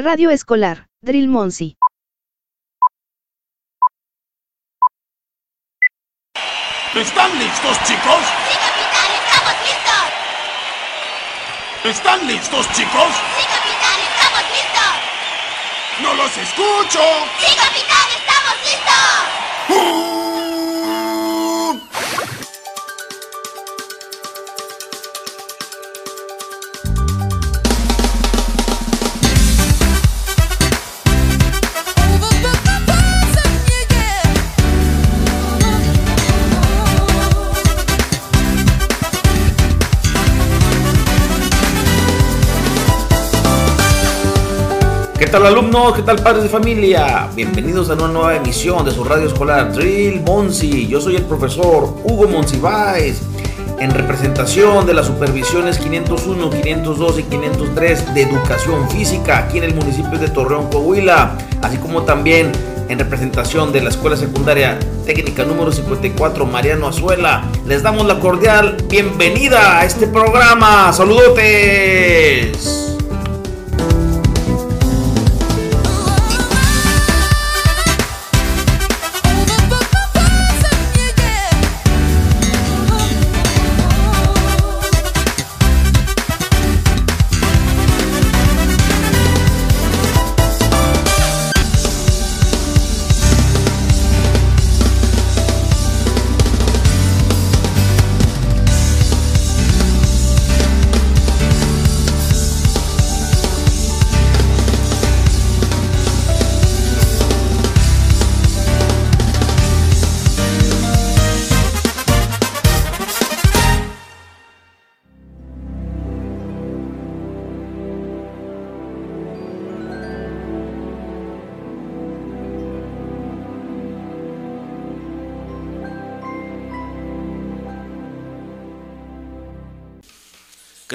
Radio Escolar, Drill Monsi. ¿Están listos, chicos? ¡Sí, capitán! ¡Estamos listos! ¿Están listos, chicos? ¡Sí, capitán! ¡Estamos listos! ¡No los escucho! ¡Sí, capitán! ¡Estamos listos! ¿Qué tal alumnos? ¿Qué tal padres de familia? Bienvenidos a una nueva emisión de su radio escolar Drill Monsi. Yo soy el profesor Hugo Monsiváis en representación de las supervisiones 501, 502 y 503 de educación física aquí en el municipio de Torreón, Coahuila, así como también en representación de la Escuela Secundaria Técnica número 54 Mariano Azuela. Les damos la cordial bienvenida a este programa. Saludotes.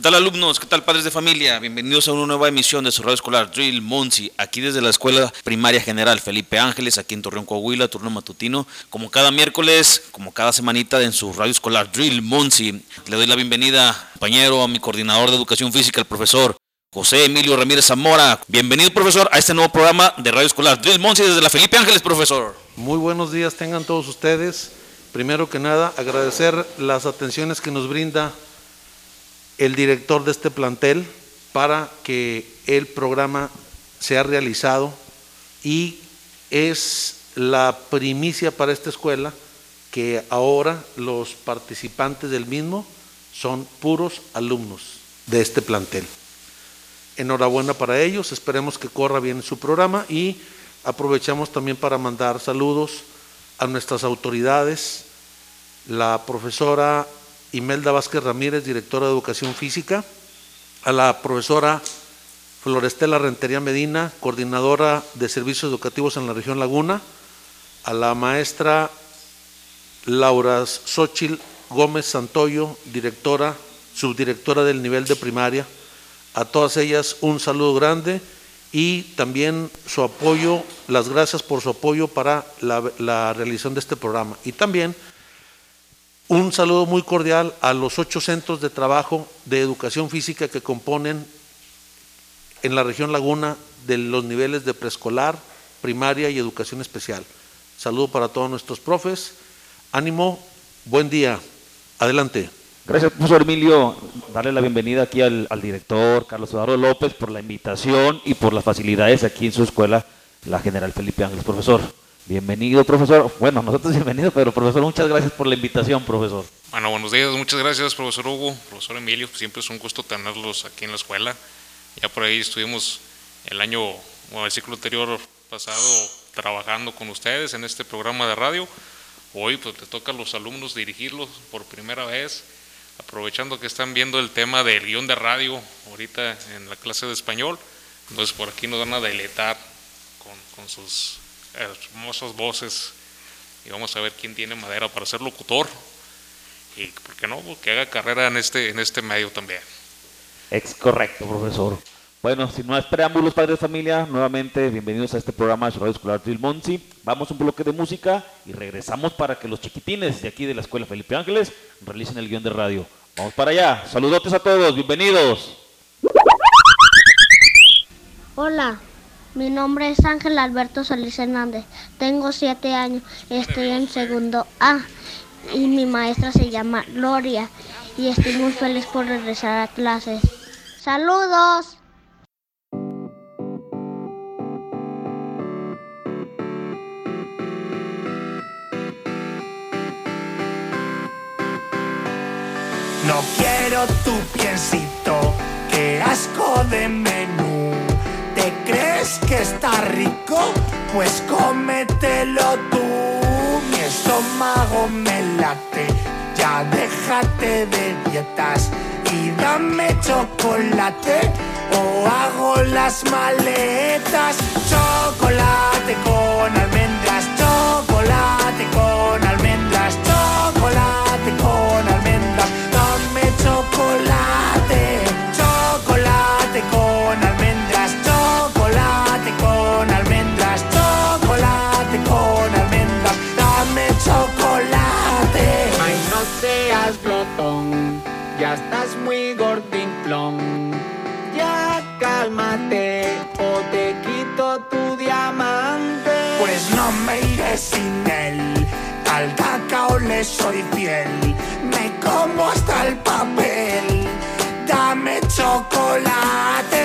Tal alumnos? ¿Qué tal padres de familia? Bienvenidos a una nueva emisión de su radio escolar Drill Monsi, aquí desde la Escuela Primaria General Felipe Ángeles, aquí en Torreón, Coahuila, turno matutino, como cada miércoles, como cada semanita en su radio escolar Drill Monsi. Le doy la bienvenida, compañero, a mi coordinador de educación física, el profesor José Emilio Ramírez Zamora. Bienvenido, profesor, a este nuevo programa de radio escolar Drill Monsi desde la Felipe Ángeles, profesor. Muy buenos días tengan todos ustedes. Primero que nada, agradecer las atenciones que nos brinda el director de este plantel para que el programa sea realizado y es la primicia para esta escuela que ahora los participantes del mismo son puros alumnos de este plantel. Enhorabuena para ellos, esperemos que corra bien su programa y aprovechamos también para mandar saludos a nuestras autoridades, la profesora Imelda Vázquez Ramírez, directora de Educación Física, a la profesora Florestela Rentería Medina, coordinadora de Servicios Educativos en la región Laguna, a la maestra Laura Xochil Gómez Santoyo, directora, subdirectora del nivel de primaria, a todas ellas un saludo grande y también su apoyo, las gracias por su apoyo para la, la realización de este programa. Y también un saludo muy cordial a los ocho centros de trabajo de educación física que componen en la región Laguna de los niveles de preescolar, primaria y educación especial. Saludo para todos nuestros profes. Ánimo, buen día. Adelante. Gracias, profesor Emilio. Darle la bienvenida aquí al, director Carlos Eduardo López por la invitación y por las facilidades aquí en su escuela, la General Felipe Ángeles, profesor. Bienvenido, profesor. Bueno, nosotros bienvenidos, pero profesor, muchas gracias por la invitación, profesor. Bueno, buenos días, muchas gracias, profesor Hugo, profesor Emilio. Siempre es un gusto tenerlos aquí en la escuela. Ya por ahí estuvimos el año, o el ciclo anterior pasado, trabajando con ustedes en este programa de radio. Hoy pues le toca a los alumnos dirigirlos por primera vez, aprovechando que están viendo el tema del guion de radio ahorita en la clase de español. Entonces por aquí nos van a deleitar con, con sus hermosas voces. Y vamos a ver quién tiene madera para ser locutor. Y por qué no que haga carrera en este en este medio también. Es correcto profesor. Bueno sin más preámbulos padres de familia nuevamente bienvenidos a este programa de su radio escolar Monsi. Vamos a un bloque de música y regresamos para que los chiquitines de aquí de la escuela Felipe Ángeles realicen el guion de radio. Vamos para allá. Saludotes a todos bienvenidos. Hola, Mi nombre es Ángel Alberto Solís Hernández. Tengo siete años. Estoy en segundo A. Y mi maestra se llama Gloria. Y estoy muy feliz por regresar a clases. ¡Saludos! No quiero tu piecito, qué asco de menú. ¿Te crees que está rico? Pues cómetelo tú. Mi estómago me late, ya déjate de dietas y dame chocolate o hago las maletas. Chocolate con almendras, sin él. Al cacao le soy fiel. Me como hasta el papel. Dame chocolate,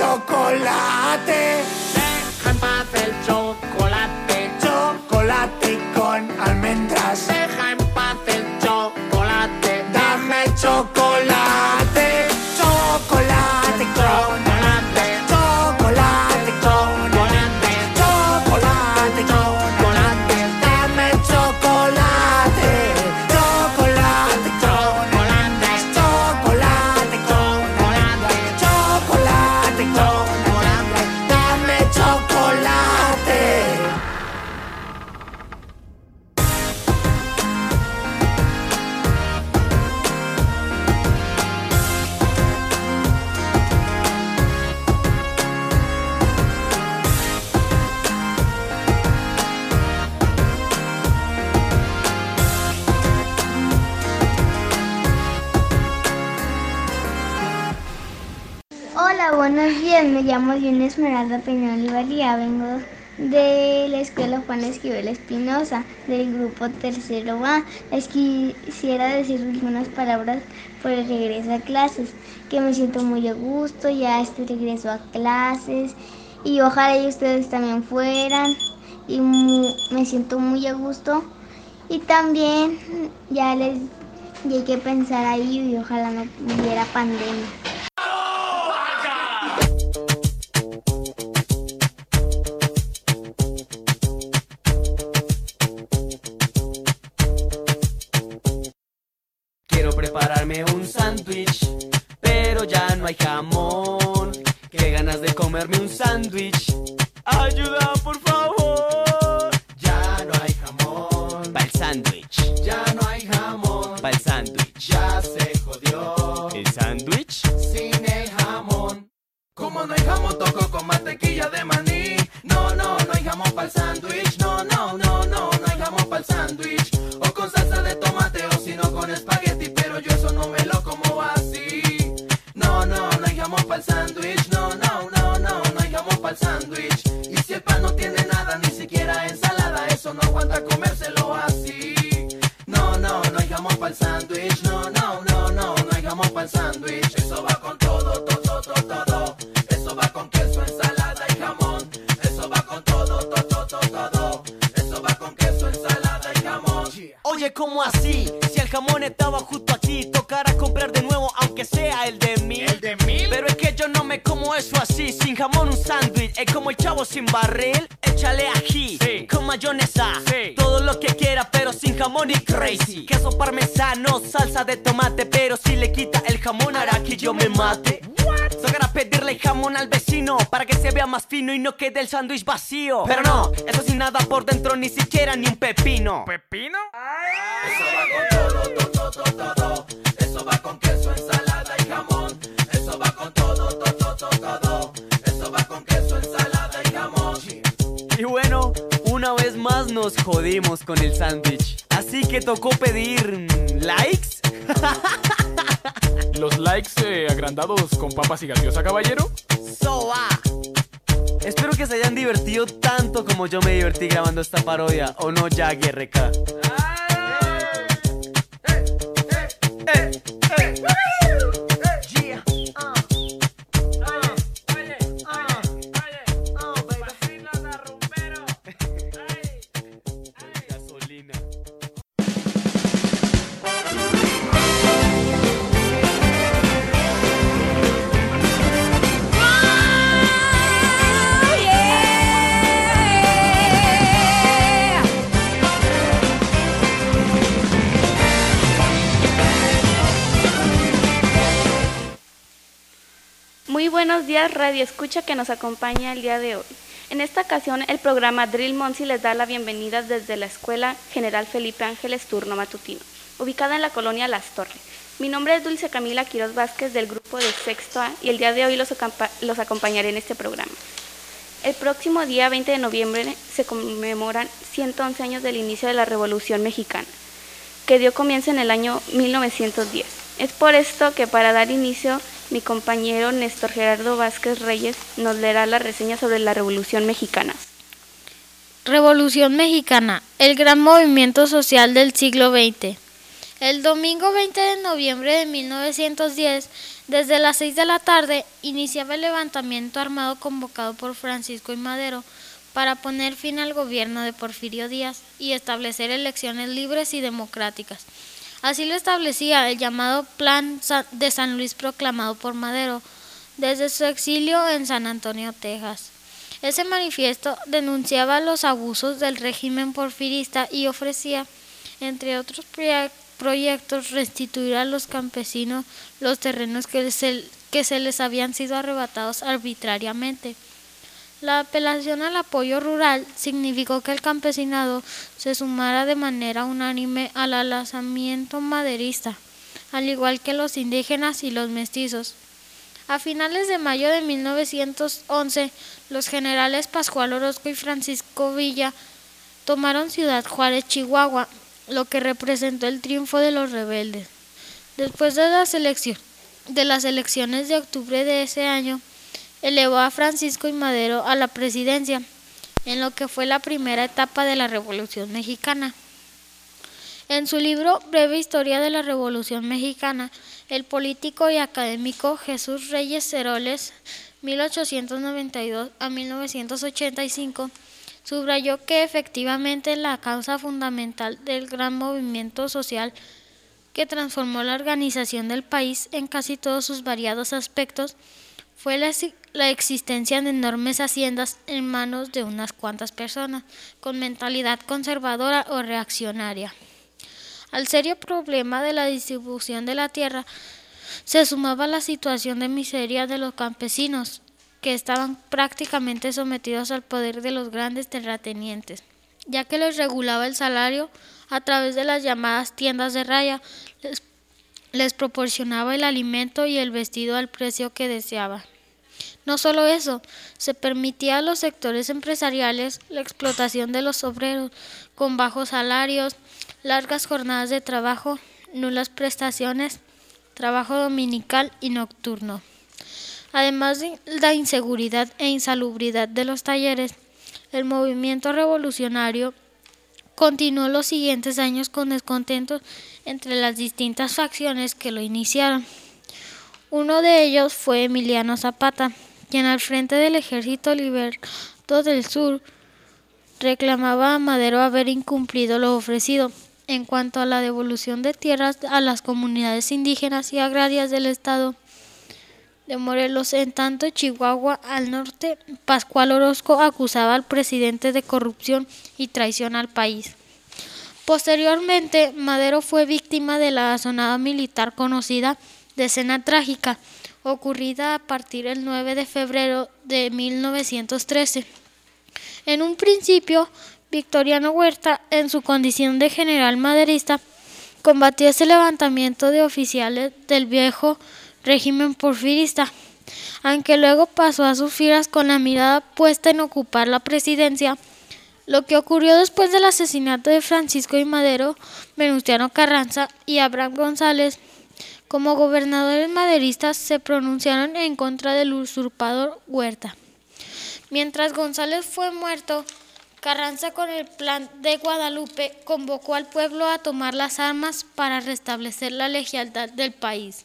chocolate. Peñón Olivaría. Vengo de la Escuela Juan Esquivel Espinosa, del grupo Tercero A. Les quisiera decir algunas palabras por el regreso a clases, que me siento muy a gusto ya este regreso a clases y ojalá y ustedes también fueran y me siento muy a gusto y también ya les llegué a pensar ahí y ojalá no hubiera pandemia. Sándwich, pero ya no hay jamón. Qué ganas de comerme un sándwich. Ayuda, por favor. Ya no hay jamón. Para el sándwich. Ya no hay jamón. Para el sándwich. Ya se jodió. ¿El sándwich? Sin el jamón. Como no hay jamón, toco con mantequilla de maní. No, no, no hay jamón para el sándwich. No, no, no, no, fino y no quede el sándwich vacío. Pero no, eso sin nada por dentro, ni siquiera ni un pepino. ¿Pepino? Eso va con todo, todo, todo, todo. Eso va con queso, ensalada y jamón. Eso va con todo, todo, todo, todo. Eso va con queso, ensalada y jamón. Y bueno, una vez más nos jodimos con el sándwich. Así que tocó pedir likes. ¿Los likes eh, agrandados con papas y gaseosa, caballero? Soa. Espero que se hayan divertido tanto como yo me divertí grabando esta parodia, ¿o no, ya, RK? Gasolina. Muy buenos días, Radio Escucha que nos acompaña el día de hoy. En esta ocasión, el programa Drill Monsi les da la bienvenida desde la Escuela General Felipe Ángeles Turno Matutino, ubicada en la colonia Las Torres. Mi nombre es Dulce Camila Quiroz Vázquez del grupo de Sexto A y el día de hoy los, los acompañaré en este programa. El próximo día 20 de noviembre se conmemoran 111 años del inicio de la Revolución Mexicana, que dio comienzo en el año 1910. Es por esto que para dar inicio, mi compañero Néstor Gerardo Vázquez Reyes nos leerá la reseña sobre la Revolución Mexicana. Revolución Mexicana, el gran movimiento social del siglo XX. El domingo 20 de noviembre de 1910, desde las 6 de la tarde, iniciaba el levantamiento armado convocado por Francisco y Madero para poner fin al gobierno de Porfirio Díaz y establecer elecciones libres y democráticas. Así lo establecía el llamado Plan de San Luis proclamado por Madero desde su exilio en San Antonio, Texas. Ese manifiesto denunciaba los abusos del régimen porfirista y ofrecía, entre otros proye- proyectos, restituir a los campesinos los terrenos que se, que se les habían sido arrebatados arbitrariamente. La apelación al apoyo rural significó que el campesinado se sumara de manera unánime al alzamiento maderista, al igual que los indígenas y los mestizos. A finales de mayo de 1911, los generales Pascual Orozco y Francisco Villa tomaron Ciudad Juárez, Chihuahua, lo que representó el triunfo de los rebeldes. Después de las, eleccio- de las elecciones de octubre de ese año, elevó a Francisco y Madero a la presidencia, en lo que fue la primera etapa de la Revolución Mexicana. En su libro Breve Historia de la Revolución Mexicana, el político y académico Jesús Reyes Ceroles, 1892 a 1985, subrayó que efectivamente la causa fundamental del gran movimiento social que transformó la organización del país en casi todos sus variados aspectos fue la, la existencia de enormes haciendas en manos de unas cuantas personas con mentalidad conservadora o reaccionaria. Al serio problema de la distribución de la tierra se sumaba la situación de miseria de los campesinos, que estaban prácticamente sometidos al poder de los grandes terratenientes, ya que les regulaba el salario a través de las llamadas tiendas de raya, les, les proporcionaba el alimento y el vestido al precio que deseaban. No solo eso, se permitía a los sectores empresariales la explotación de los obreros con bajos salarios, largas jornadas de trabajo, nulas prestaciones, trabajo dominical y nocturno. Además de la inseguridad e insalubridad de los talleres, el movimiento revolucionario continuó los siguientes años con descontentos entre las distintas facciones que lo iniciaron. Uno de ellos fue Emiliano Zapata, quien al frente del Ejército Liberto del Sur reclamaba a Madero haber incumplido lo ofrecido en cuanto a la devolución de tierras a las comunidades indígenas y agrarias del Estado de Morelos. En tanto, Chihuahua, al norte, Pascual Orozco acusaba al presidente de corrupción y traición al país. Posteriormente, Madero fue víctima de la sonada militar conocida de escena trágica, ocurrida a partir del 9 de febrero de 1913. En un principio, Victoriano Huerta, en su condición de general maderista, combatió ese levantamiento de oficiales del viejo régimen porfirista, aunque luego pasó a sus filas con la mirada puesta en ocupar la presidencia. Lo que ocurrió después del asesinato de Francisco y Madero, Venustiano Carranza y Abraham González, como gobernadores maderistas se pronunciaron en contra del usurpador Huerta. Mientras González fue muerto, Carranza con el plan de Guadalupe convocó al pueblo a tomar las armas para restablecer la lealtad del país.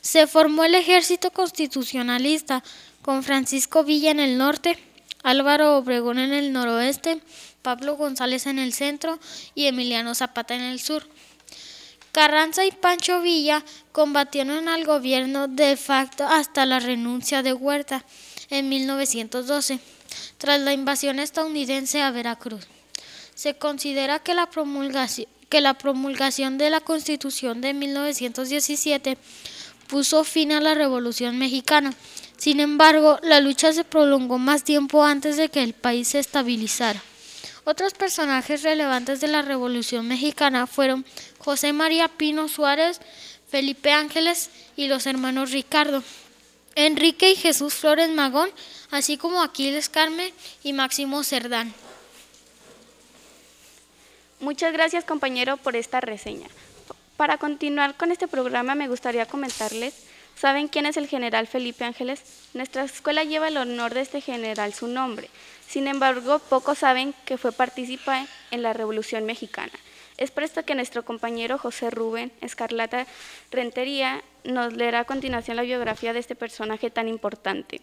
Se formó el ejército constitucionalista con Francisco Villa en el norte, Álvaro Obregón en el noroeste, Pablo González en el centro y Emiliano Zapata en el sur. Carranza y Pancho Villa combatieron al gobierno de facto hasta la renuncia de Huerta en 1912, tras la invasión estadounidense a Veracruz. Se considera que la promulgación, de la Constitución de 1917 puso fin a la Revolución Mexicana. Sin embargo, la lucha se prolongó más tiempo antes de que el país se estabilizara. Otros personajes relevantes de la Revolución Mexicana fueron José María Pino Suárez, Felipe Ángeles y los hermanos Ricardo, Enrique y Jesús Flores Magón, así como Aquiles Carmen y Máximo Cerdán. Muchas gracias compañero por esta reseña. Para continuar con este programa me gustaría comentarles, ¿saben quién es el general Felipe Ángeles? Nuestra escuela lleva el honor de este general su nombre. Sin embargo, pocos saben que fue partícipe en la Revolución Mexicana. Es por esto que nuestro compañero José Rubén Escarlata Rentería nos leerá a continuación la biografía de este personaje tan importante.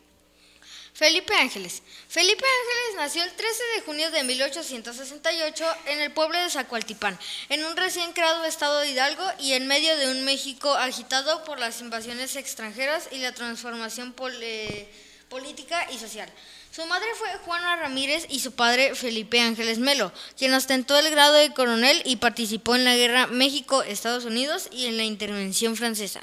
Felipe Ángeles. Felipe Ángeles nació el 13 de junio de 1868 en el pueblo de Zacualtipán, en un recién creado estado de Hidalgo y en medio de un México agitado por las invasiones extranjeras y la transformación eh, política y social. Su madre fue Juana Ramírez y su padre Felipe Ángeles Melo, quien ostentó el grado de coronel y participó en la guerra México-Estados Unidos y en la intervención francesa.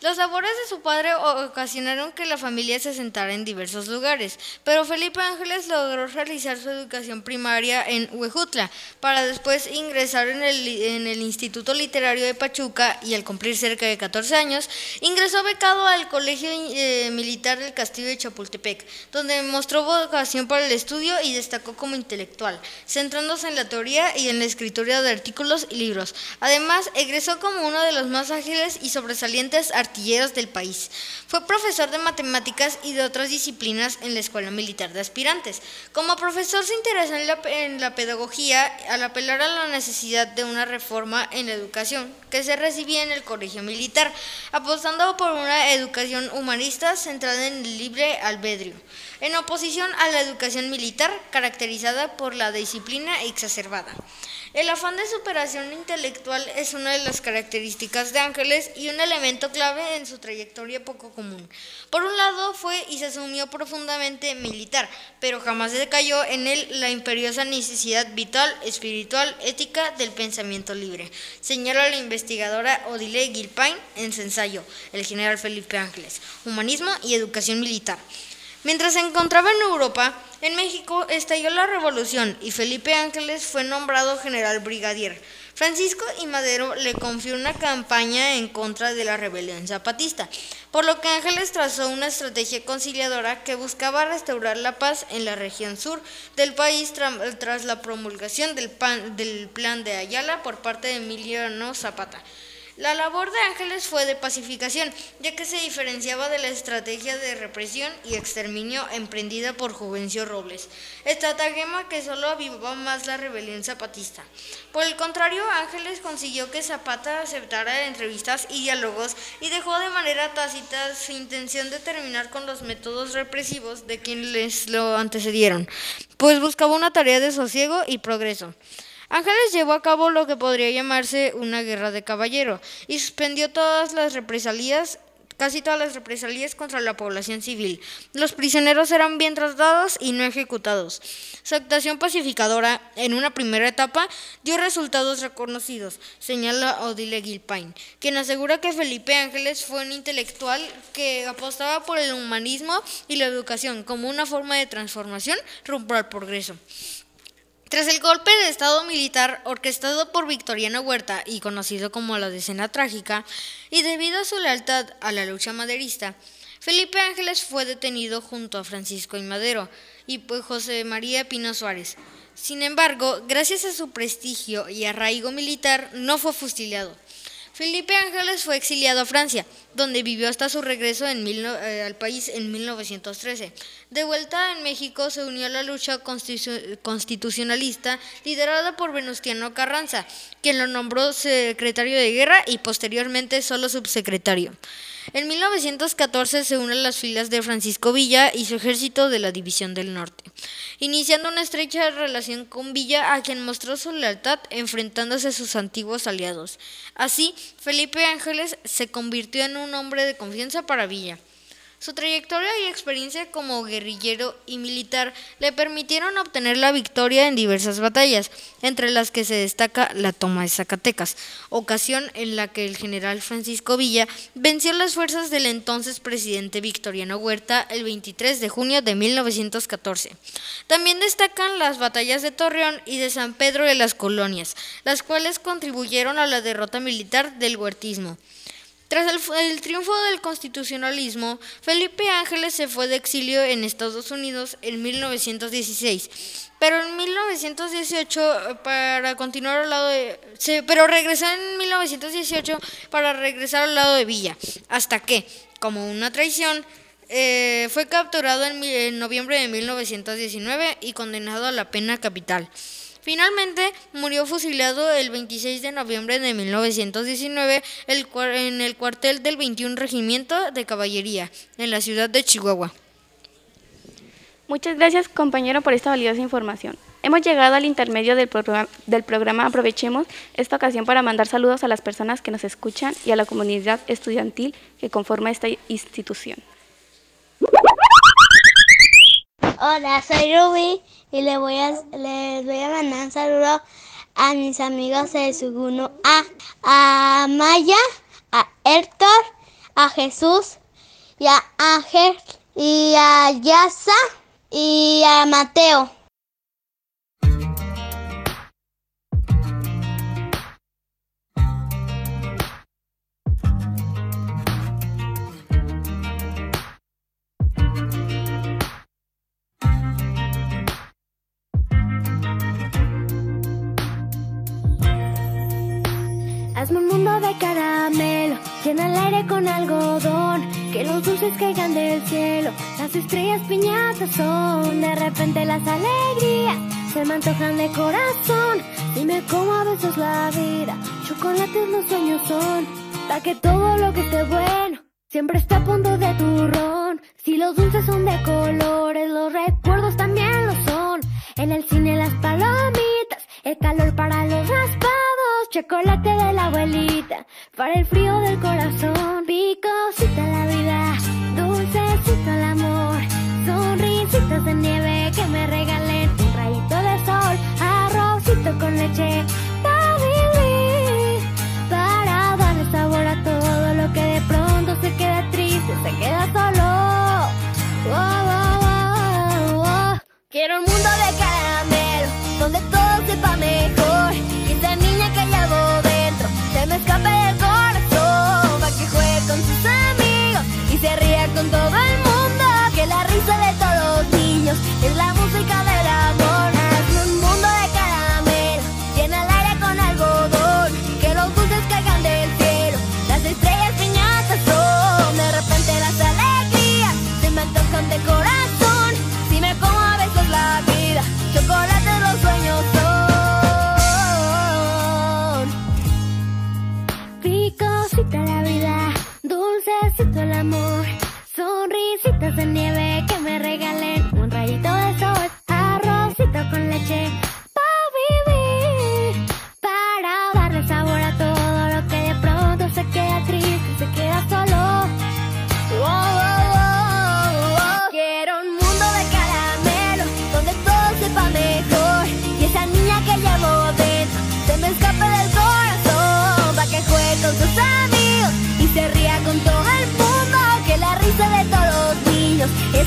Los labores de su padre ocasionaron que la familia se sentara en diversos lugares, pero Felipe Ángeles logró realizar su educación primaria en Huejutla, para después ingresar en el, Instituto Literario de Pachuca y al cumplir cerca de 14 años, ingresó becado al Colegio eh, Militar del Castillo de Chapultepec, donde mostró vocación para el estudio y destacó como intelectual, centrándose en la teoría y en la escritura de artículos y libros. Además, egresó como uno de los más ágiles y sobresalientes artilleros del país. Fue profesor de matemáticas y de otras disciplinas en la Escuela Militar de Aspirantes. Como profesor se interesó en la, en la pedagogía al apelar a la necesidad de una reforma en la educación que se recibía en el Colegio Militar, apostando por una educación humanista centrada en el libre albedrío, en oposición a la educación militar caracterizada por la disciplina exacerbada. El afán de superación intelectual es una de las características de Ángeles y un elemento clave en su trayectoria poco común. Por un lado fue y se asumió profundamente militar, pero jamás decayó en él la imperiosa necesidad vital, espiritual, ética del pensamiento libre. Señala la investigadora Odile Gilpain en su ensayo El general Felipe Ángeles, Humanismo y Educación Militar. Mientras se encontraba en Europa, en México estalló la revolución y Felipe Ángeles fue nombrado general brigadier. Francisco y Madero le confió una campaña en contra de la rebelión zapatista, por lo que Ángeles trazó una estrategia conciliadora que buscaba restaurar la paz en la región sur del país tras la promulgación del, pan, del plan de Ayala por parte de Emiliano Zapata. La labor de Ángeles fue de pacificación, ya que se diferenciaba de la estrategia de represión y exterminio emprendida por Juvencio Robles, estratagema que solo avivaba más la rebelión zapatista. Por el contrario, Ángeles consiguió que Zapata aceptara entrevistas y diálogos y dejó de manera tácita su intención de terminar con los métodos represivos de quienes lo antecedieron, pues buscaba una tarea de sosiego y progreso. Ángeles llevó a cabo lo que podría llamarse una guerra de caballero y suspendió todas las casi todas las represalias contra la población civil. Los prisioneros eran bien tratados y no ejecutados. Su actuación pacificadora, en una primera etapa, dio resultados reconocidos, señala Odile Gilpain, quien asegura que Felipe Ángeles fue un intelectual que apostaba por el humanismo y la educación como una forma de transformación rumbo al progreso. Tras el golpe de Estado militar orquestado por Victoriano Huerta y conocido como la Decena Trágica, y debido a su lealtad a la lucha maderista, Felipe Ángeles fue detenido junto a Francisco y Madero y pues José María Pino Suárez. Sin embargo, gracias a su prestigio y arraigo militar, no fue fusilado. Felipe Ángeles fue exiliado a Francia, donde vivió hasta su regreso en mil eh, al país en 1913. De vuelta en México se unió a la lucha constitu- constitucionalista liderada por Venustiano Carranza, quien lo nombró secretario de guerra y posteriormente solo subsecretario. En 1914 se une a las filas de Francisco Villa y su ejército de la División del Norte, iniciando una estrecha relación con Villa a quien mostró su lealtad enfrentándose a sus antiguos aliados. Así, Felipe Ángeles se convirtió en un hombre de confianza para Villa. Su trayectoria y experiencia como guerrillero y militar le permitieron obtener la victoria en diversas batallas, entre las que se destaca la toma de Zacatecas, ocasión en la que el general Francisco Villa venció las fuerzas del entonces presidente Victoriano Huerta el 23 de junio de 1914. También destacan las batallas de Torreón y de San Pedro de las Colonias, las cuales contribuyeron a la derrota militar del huertismo. Tras el, triunfo del constitucionalismo, Felipe Ángeles se fue de exilio en Estados Unidos en 1916, pero en 1918 eh, para continuar al lado de, se- pero regresó en 1918 para regresar al lado de Villa, hasta que, como una traición, eh, fue capturado en noviembre de 1919 y condenado a la pena capital. Finalmente murió fusilado el 26 de noviembre de 1919 el cua- en el cuartel del 21 Regimiento de Caballería, en la ciudad de Chihuahua. Muchas gracias compañero por esta valiosa información. Hemos llegado al intermedio del, programa, del programa Aprovechemos esta ocasión para mandar saludos a las personas que nos escuchan y a la comunidad estudiantil que conforma esta institución. Hola, soy Ruby y le voy a, les voy a mandar un saludo a mis amigos de Suguno A, a Maya, a Héctor, a Jesús y a Ángel y a Yasa y a Mateo. Algodón, que los dulces caigan del cielo, las estrellas piñatas son, de repente las alegrías se me antojan de corazón, dime cómo a veces la vida, chocolates los sueños son, para que todo lo que esté bueno siempre esté a punto de turrón, si los dulces son de colores, los recuerdos también lo son, en el cine las palomitas, el calor para los raspados, chocolate de la abuelita, para el frío del corazón, picosita la vida, dulcecito el amor, sonrisitas de nieve que me regalen un rayito de sol, arrocito con leche, para para darle sabor a todo lo que de pronto se queda triste, se queda solo. Quiero un mundo de caramelo, donde todo sepa mejor. el amor. Sonrisitas de nieve que me regalé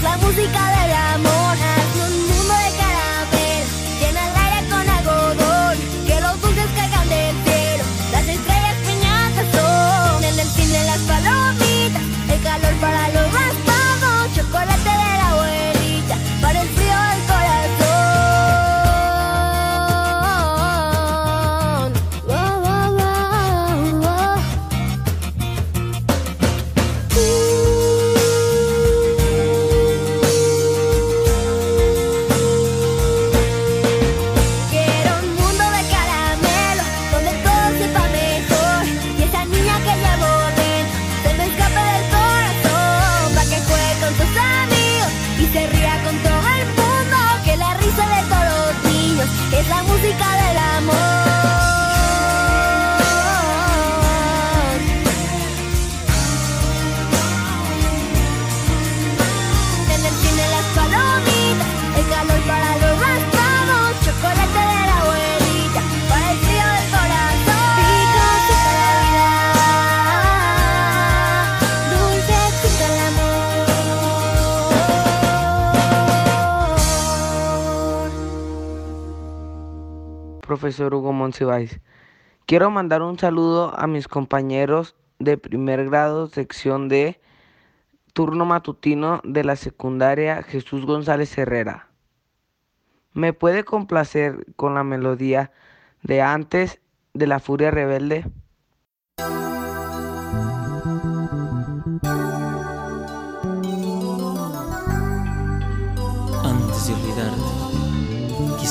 la música del amor. profesor Hugo Monsiváis. Quiero mandar un saludo a mis compañeros de primer grado, sección de turno matutino de la secundaria Jesús González Herrera. ¿Me puede complacer con la melodía de antes de la furia rebelde?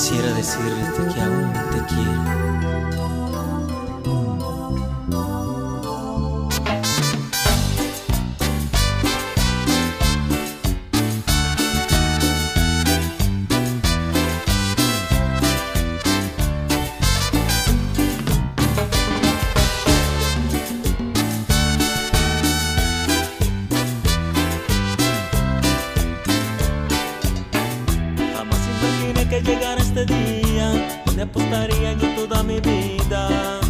Quisiera decirte que aún te quiero. apostaría yo toda mi vida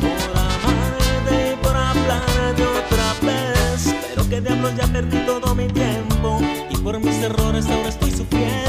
por amarte y por hablar de otra vez. Pero que diablos ya perdí todo mi tiempo y por mis errores ahora estoy sufriendo.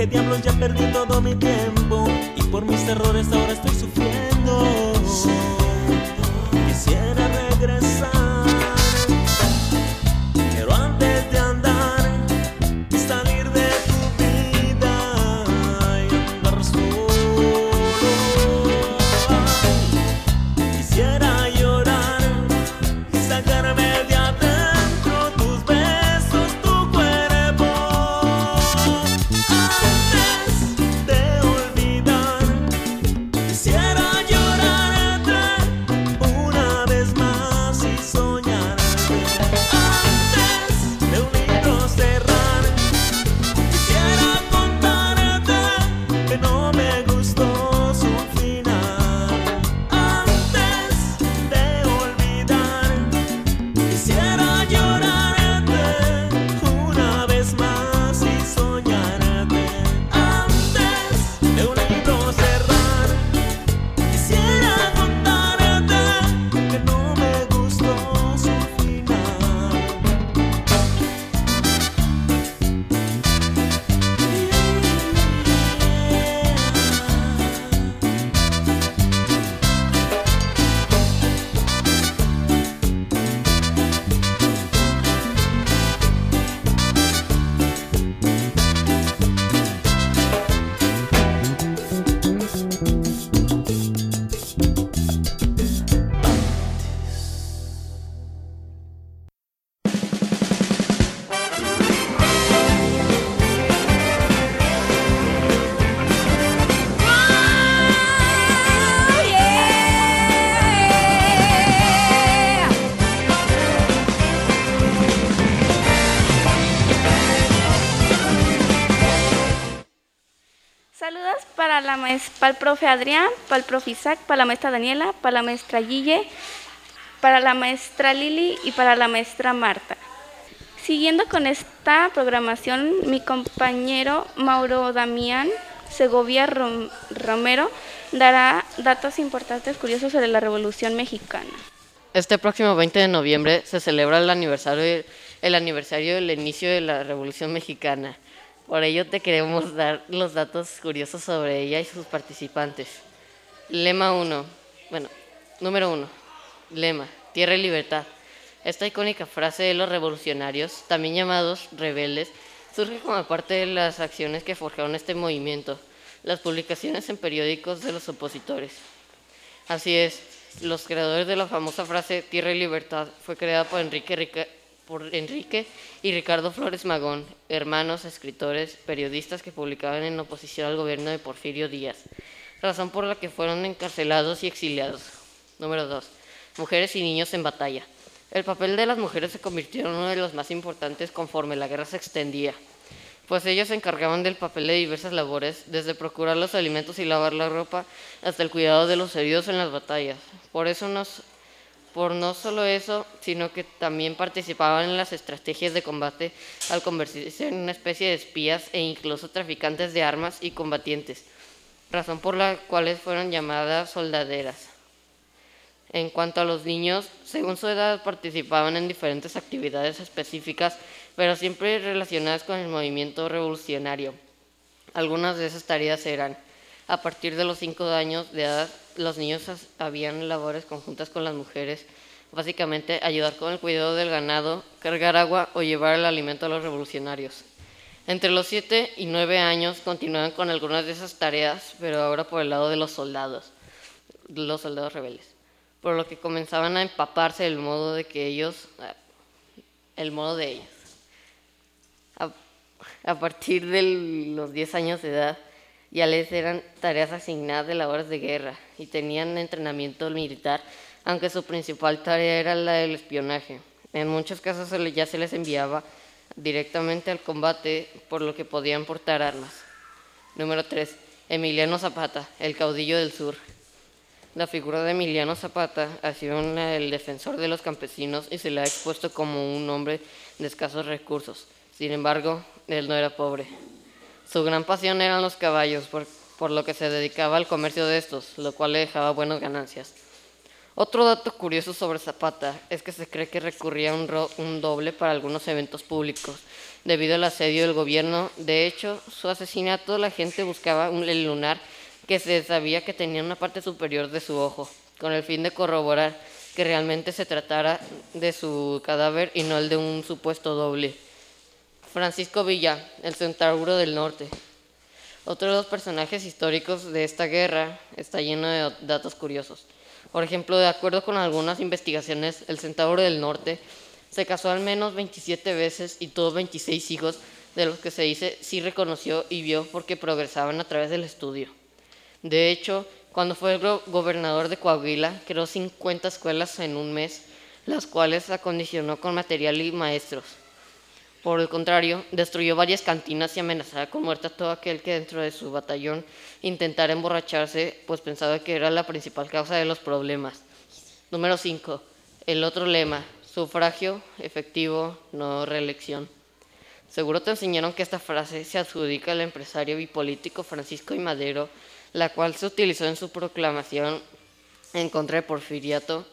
que diablos ya perdí todo mi tiempo y por mis errores ahora estoy sufriendo. Profe Adrián, para el profe Isaac, para la maestra Daniela, para la maestra Guille, para la maestra Lili y para la maestra Marta. Siguiendo con esta programación, mi compañero Mauro Damián Segovia Rom- Romero dará datos importantes curiosos sobre la Revolución Mexicana. Este próximo 20 de noviembre se celebra el aniversario, el aniversario del inicio de la Revolución Mexicana. Por ello te queremos dar los datos curiosos sobre ella y sus participantes. Lema 1. Bueno, número 1. Lema. Tierra y libertad. Esta icónica frase de los revolucionarios, también llamados rebeldes, surge como parte de las acciones que forjaron este movimiento, las publicaciones en periódicos de los opositores. Así es, los creadores de la famosa frase Tierra y Libertad fue creada por Enrique, por Enrique y Ricardo Flores Magón, hermanos, escritores, periodistas que publicaban en oposición al gobierno de Porfirio Díaz, razón por la que fueron encarcelados y exiliados. Número 2. Mujeres y niños en batalla. El papel de las mujeres se convirtió en uno de los más importantes conforme la guerra se extendía, pues ellas se encargaban del papel de diversas labores, desde procurar los alimentos y lavar la ropa hasta el cuidado de los heridos en las batallas. Por eso nos, por no solo eso, sino que también participaban en las estrategias de combate al convertirse en una especie de espías e incluso traficantes de armas y combatientes, razón por la cual fueron llamadas soldaderas. En cuanto a los niños, según su edad participaban en diferentes actividades específicas, pero siempre relacionadas con el movimiento revolucionario. Algunas de esas tareas eran, a partir de los 5 años de edad, los niños habían labores conjuntas con las mujeres, básicamente ayudar con el cuidado del ganado, cargar agua o llevar el alimento a los revolucionarios. Entre los 7 y 9 años continuaban con algunas de esas tareas, pero ahora por el lado de los soldados, los soldados rebeldes por lo que comenzaban a empaparse del modo de que ellos, ah, el modo de ellos. A, a partir de los 10 años de edad, ya les eran tareas asignadas de labores de guerra y tenían entrenamiento militar, aunque su principal tarea era la del espionaje. En muchos casos ya se les enviaba directamente al combate, por lo que podían portar armas. Número 3. Emiliano Zapata, el caudillo del sur. La figura de Emiliano Zapata ha sido una- el defensor de los campesinos y se le ha expuesto como un hombre de escasos recursos. Sin embargo, él no era pobre. Su gran pasión eran los caballos, por, por lo que se dedicaba al comercio de estos, lo cual le dejaba buenas ganancias. Otro dato curioso sobre Zapata es que se cree que recurría a un, doble para algunos eventos públicos, debido al asedio del gobierno. De hecho, su asesinato la gente buscaba un, el lunar que se sabía que tenía una parte superior de su ojo, con el fin de corroborar que realmente se tratara de su cadáver y no el de un supuesto doble. Francisco Villa, el centauro del norte. Otro de los personajes históricos de esta guerra está lleno de datos curiosos. Por ejemplo, de acuerdo con algunas investigaciones, el centauro del norte se casó al menos 27 veces y tuvo 26 hijos, de los que se dice sí reconoció y vio porque progresaban a través del estudio. De hecho, cuando fue go- gobernador de Coahuila, creó 50 escuelas en un mes, las cuales acondicionó con material y maestros. Por el contrario, destruyó varias cantinas y amenazaba con muerte a todo aquel que dentro de su batallón intentara emborracharse, pues pensaba que era la principal causa de los problemas. Número 5. El otro lema, sufragio efectivo, no reelección. Seguro te enseñaron que esta frase se adjudica al empresario y político Francisco I. Madero, la cual se utilizó en su proclamación en contra de Porfiriato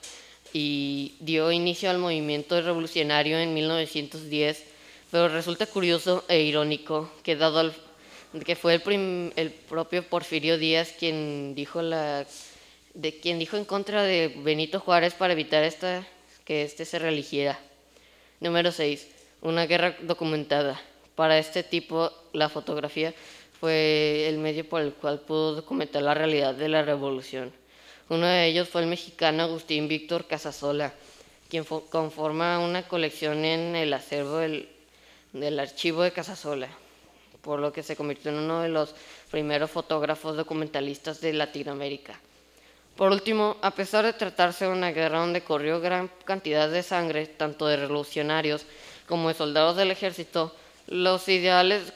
y dio inicio al movimiento revolucionario en 1910, pero resulta curioso e irónico que dado al- que fue el, prim- el propio Porfirio Díaz quien dijo la de quien dijo en contra de Benito Juárez para evitar esta que este se religiera. Número 6. Una guerra documentada. Para este tipo, la fotografía fue el medio por el cual pudo documentar la realidad de la revolución. Uno de ellos fue el mexicano Agustín Víctor Casasola, quien fo- conforma una colección en el acervo del, del archivo de Casasola, por lo que se convirtió en uno de los primeros fotógrafos documentalistas de Latinoamérica. Por último, a pesar de tratarse de una guerra donde corrió gran cantidad de sangre, tanto de revolucionarios como de soldados del ejército, Los ideales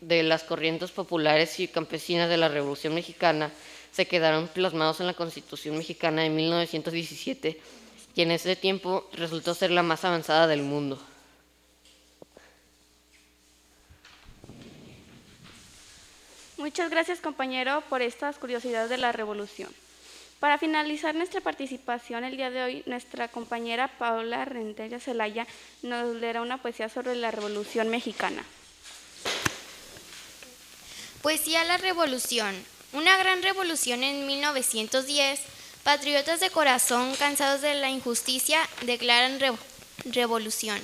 de las corrientes populares y campesinas de la Revolución Mexicana se quedaron plasmados en la Constitución Mexicana de 1917 y en ese tiempo resultó ser la más avanzada del mundo. Muchas gracias compañero por estas curiosidades de la revolución. Para finalizar nuestra participación el día de hoy, nuestra compañera Paula Rentería Celaya nos leerá una poesía sobre la Revolución Mexicana. Poesía La Revolución. Una gran revolución en 1910. Patriotas de corazón, cansados de la injusticia, declaran revolución.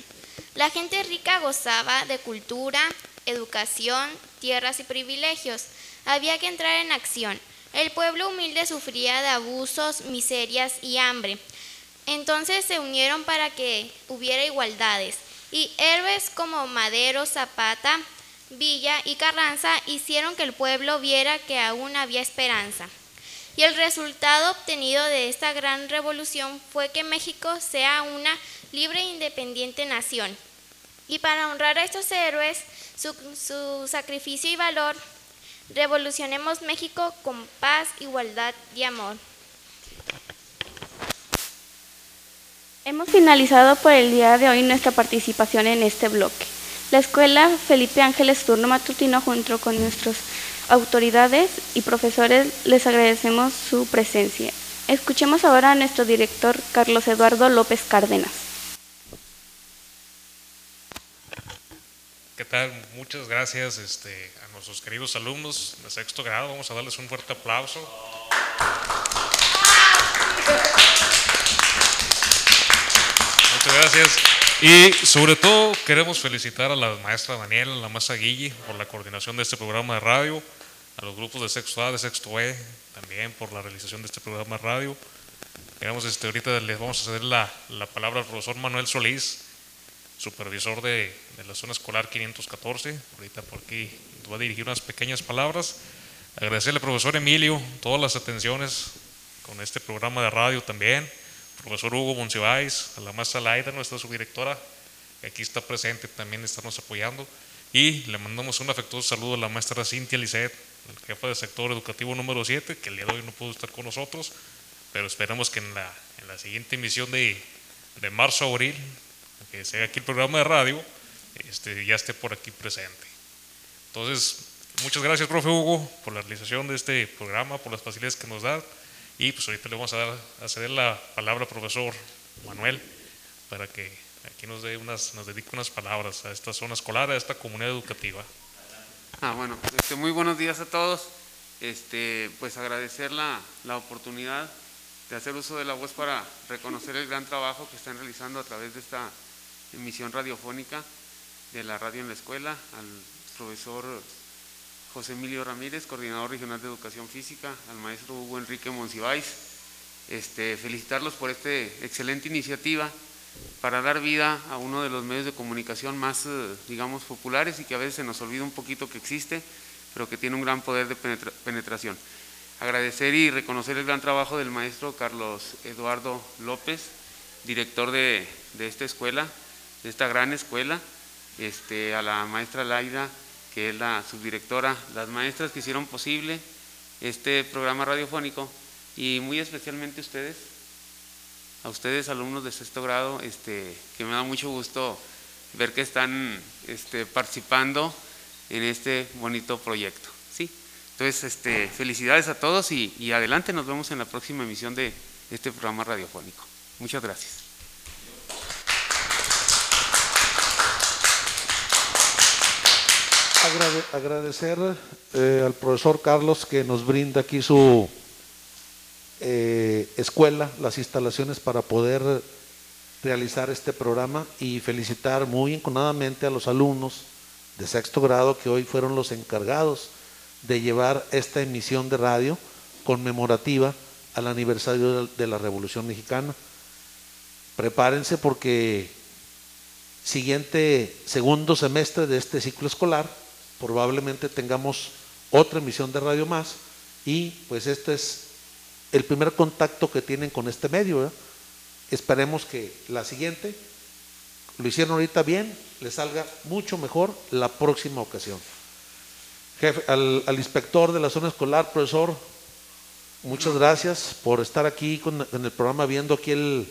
La gente rica gozaba de cultura, educación, tierras y privilegios. Había que entrar en acción. El pueblo humilde sufría de abusos, miserias y hambre. Entonces se unieron para que hubiera igualdades. Y héroes como Madero, Zapata, Villa y Carranza hicieron que el pueblo viera que aún había esperanza. Y el resultado obtenido de esta gran revolución fue que México sea una libre e independiente nación. Y para honrar a estos héroes, su, sacrificio y valor, revolucionemos México con paz, igualdad y amor. Hemos finalizado por el día de hoy nuestra participación en este bloque. La Escuela Felipe Ángeles Turno Matutino junto con nuestras autoridades y profesores les agradecemos su presencia. Escuchemos ahora a nuestro director Carlos Eduardo López Cárdenas. ¿Qué tal? Muchas gracias este, a nuestros queridos alumnos de sexto grado. Vamos a darles un fuerte aplauso. Muchas gracias. Y sobre todo queremos felicitar a la maestra Daniela, la maestra Guille por la coordinación de este programa de radio, a los grupos de sexto A, de sexto E, también por la realización de este programa de radio. Digamos, este, ahorita les vamos a ceder la, la palabra al profesor Manuel Solís, supervisor de, de, la zona escolar 514. Ahorita por aquí va a dirigir unas pequeñas palabras. Agradecerle al profesor Emilio todas las atenciones con este programa de radio también. Profesor Hugo Monsiváis, a la maestra Laida, nuestra subdirectora, que aquí está presente, también estarnos apoyando. Y le mandamos un afectuoso saludo a la maestra Cintia Lisset, el jefe del sector educativo número 7, que el día de hoy no pudo estar con nosotros, pero esperamos que en la, en la siguiente emisión de, de marzo a abril que sea aquí el programa de radio, este, ya esté por aquí presente. Entonces, muchas gracias, profe Hugo, por la realización de este programa, por las facilidades que nos da. Y pues ahorita le vamos a, dar, a ceder la palabra al profesor Manuel para que aquí nos, dé unas, nos dedique unas palabras a esta zona escolar, a esta comunidad educativa. Ah, bueno, este, muy buenos días a todos. Este, pues agradecer la, la oportunidad de hacer uso de la voz para reconocer el gran trabajo que están realizando a través de esta emisión radiofónica de la radio en la escuela, al profesor José Emilio Ramírez, coordinador regional de educación física, al maestro Hugo Enrique Monsiváis, este, felicitarlos por esta excelente iniciativa para dar vida a uno de los medios de comunicación más, eh, digamos, populares y que a veces se nos olvida un poquito que existe, pero que tiene un gran poder de penetra penetración. Agradecer y reconocer el gran trabajo del maestro Carlos Eduardo López, director de, de esta escuela, de esta gran escuela, este, a la maestra Laida, que es la subdirectora, las maestras que hicieron posible este programa radiofónico y muy especialmente ustedes, a ustedes alumnos de sexto grado, este, que me da mucho gusto ver que están este, participando en este bonito proyecto. ¿sí? Entonces, este, felicidades a todos y, y adelante, nos vemos en la próxima emisión de este programa radiofónico. Muchas gracias. Agradecer eh, al profesor Carlos que nos brinda aquí su eh, escuela, las instalaciones para poder realizar este programa y felicitar muy enconadamente a los alumnos de sexto grado que hoy fueron los encargados de llevar esta emisión de radio conmemorativa al aniversario de la Revolución Mexicana. Prepárense porque siguiente segundo semestre de este ciclo escolar probablemente tengamos otra emisión de radio más y pues este es el primer contacto que tienen con este medio. Esperemos que la siguiente lo hicieron ahorita bien, les salga mucho mejor la próxima ocasión. Jefe, al, inspector de la zona escolar, profesor, muchas gracias por estar aquí en el programa viendo aquí el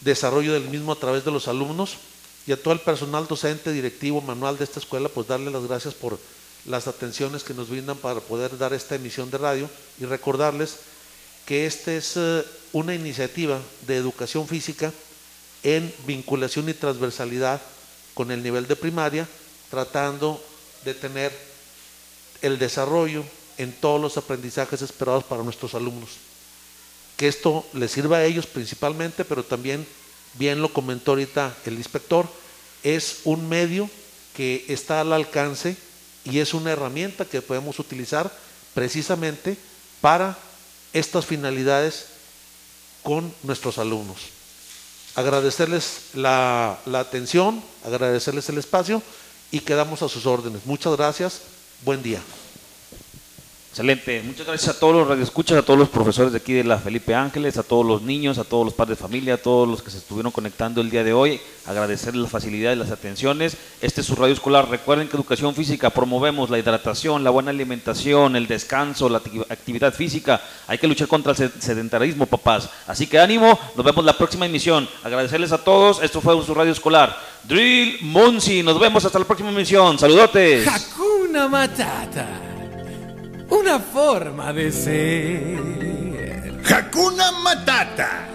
desarrollo del mismo a través de los alumnos y a todo el personal docente, directivo, manual de esta escuela, pues darle las gracias por las atenciones que nos brindan para poder dar esta emisión de radio y recordarles que esta es eh, una iniciativa de educación física en vinculación y transversalidad con el nivel de primaria, tratando de tener el desarrollo en todos los aprendizajes esperados para nuestros alumnos. Que esto les sirva a ellos principalmente, pero también, bien lo comentó ahorita el inspector, es un medio que está al alcance y es una herramienta que podemos utilizar precisamente para estas finalidades con nuestros alumnos. Agradecerles la, atención, agradecerles el espacio y quedamos a sus órdenes. Muchas gracias, buen día. Excelente, muchas gracias a todos los radioescuchas, a todos los profesores de aquí de la Felipe Ángeles, a todos los niños, a todos los padres de familia, a todos los que se estuvieron conectando el día de hoy, agradecerles la facilidad y las atenciones. Este es su radio escolar. Recuerden que educación física promovemos la hidratación, la buena alimentación, el descanso, la actividad física. Hay que luchar contra el sedentarismo, papás. Así que ánimo, nos vemos la próxima emisión. Agradecerles a todos, esto fue su radio escolar. Drill Monsi, nos vemos hasta la próxima emisión. Saludotes. Hakuna Matata una forma de ser. Hakuna Matata.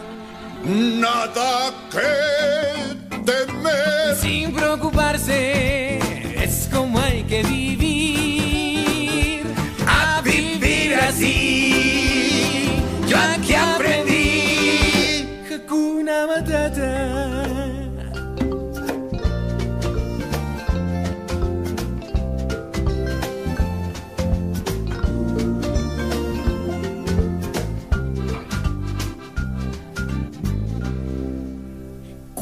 Nada que temer. Sin preocuparse,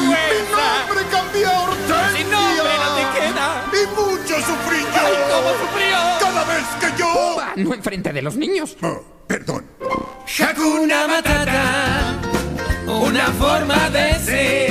Mi nombre cambió a Hortensia. Sin nombre no te queda. Y mucho sufrí yo. ¡Ay, cómo sufrió! Cada vez que yo. No enfrente de los niños. Oh, perdón. Hakuna Matata, una forma de ser.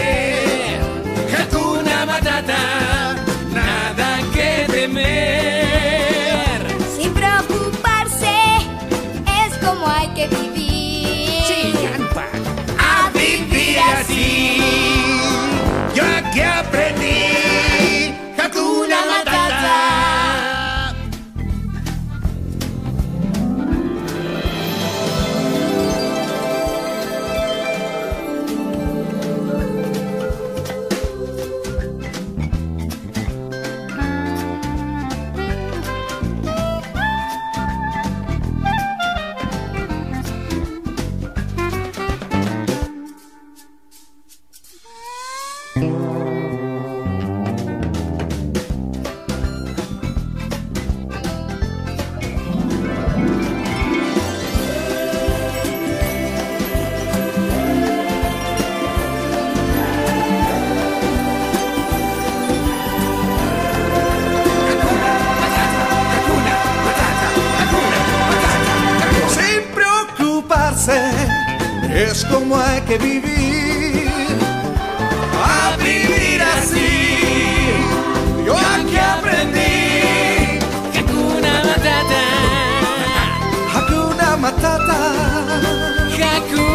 Es como hay que vivir. A vivir así, yo aquí aprendí. Hakuna Matata. Hakuna Matata. Hakuna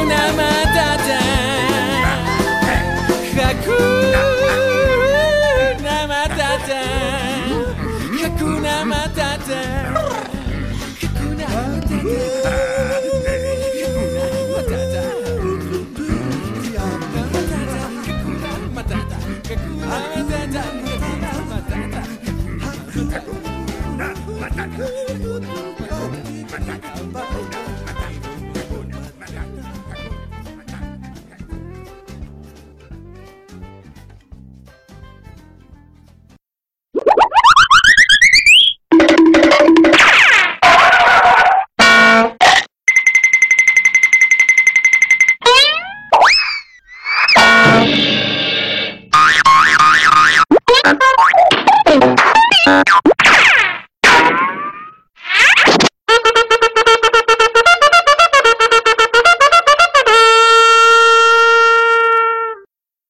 Bye.